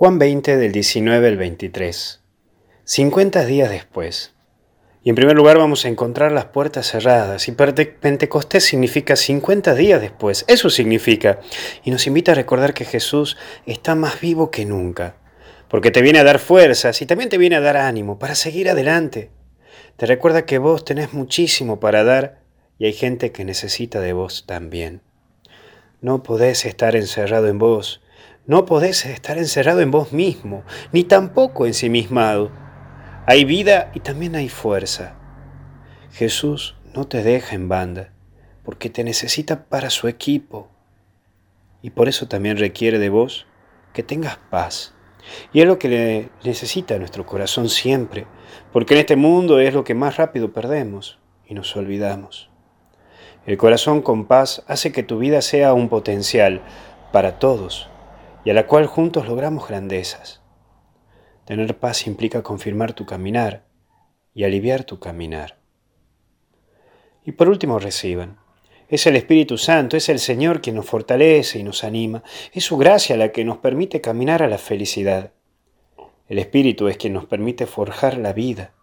Juan 20 del 19 al 23. 50 días después. Y en primer lugar vamos a encontrar las puertas cerradas. Y Pentecostés significa 50 días después. Eso significa. Y nos invita a recordar que Jesús está más vivo que nunca. Porque te viene a dar fuerzas y también te viene a dar ánimo para seguir adelante. Te recuerda que vos tenés muchísimo para dar y hay gente que necesita de vos también. No podés estar encerrado en vos no podés estar encerrado en vos mismo, ni tampoco ensimismado. Hay vida y también hay fuerza. Jesús no te deja en banda, porque te necesita para su equipo. Y por eso también requiere de vos que tengas paz. Y es lo que le necesita nuestro corazón siempre, porque en este mundo es lo que más rápido perdemos y nos olvidamos. El corazón con paz hace que tu vida sea un potencial para todos y a la cual juntos logramos grandezas. Tener paz implica confirmar tu caminar y aliviar tu caminar. Y por último reciban. Es el Espíritu Santo, es el Señor quien nos fortalece y nos anima, es su gracia la que nos permite caminar a la felicidad. El Espíritu es quien nos permite forjar la vida.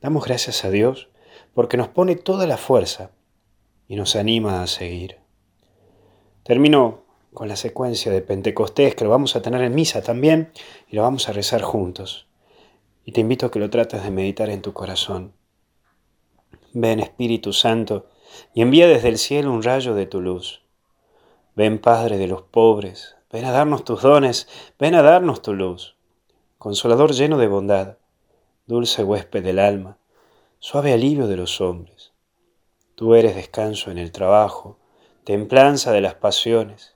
Damos gracias a Dios porque nos pone toda la fuerza y nos anima a seguir. Termino con la secuencia de Pentecostés que lo vamos a tener en misa también y lo vamos a rezar juntos. Y te invito a que lo trates de meditar en tu corazón. Ven Espíritu Santo y envía desde el cielo un rayo de tu luz. Ven Padre de los pobres, ven a darnos tus dones, ven a darnos tu luz. Consolador lleno de bondad, dulce huésped del alma, suave alivio de los hombres. Tú eres descanso en el trabajo, templanza de las pasiones,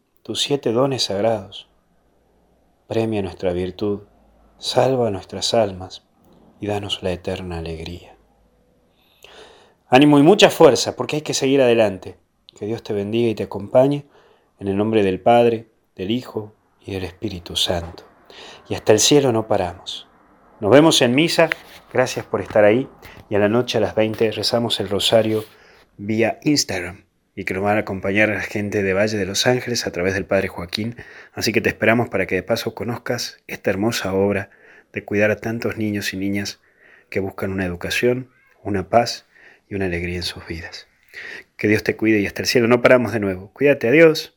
tus siete dones sagrados. Premia nuestra virtud, salva nuestras almas y danos la eterna alegría. Ánimo y mucha fuerza, porque hay que seguir adelante. Que Dios te bendiga y te acompañe, en el nombre del Padre, del Hijo y del Espíritu Santo. Y hasta el cielo no paramos. Nos vemos en misa, gracias por estar ahí, y a la noche a las 20 rezamos el rosario vía Instagram y que nos van a acompañar a la gente de Valle de los Ángeles a través del Padre Joaquín. Así que te esperamos para que de paso conozcas esta hermosa obra de cuidar a tantos niños y niñas que buscan una educación, una paz y una alegría en sus vidas. Que Dios te cuide y hasta el cielo no paramos de nuevo. Cuídate, adiós.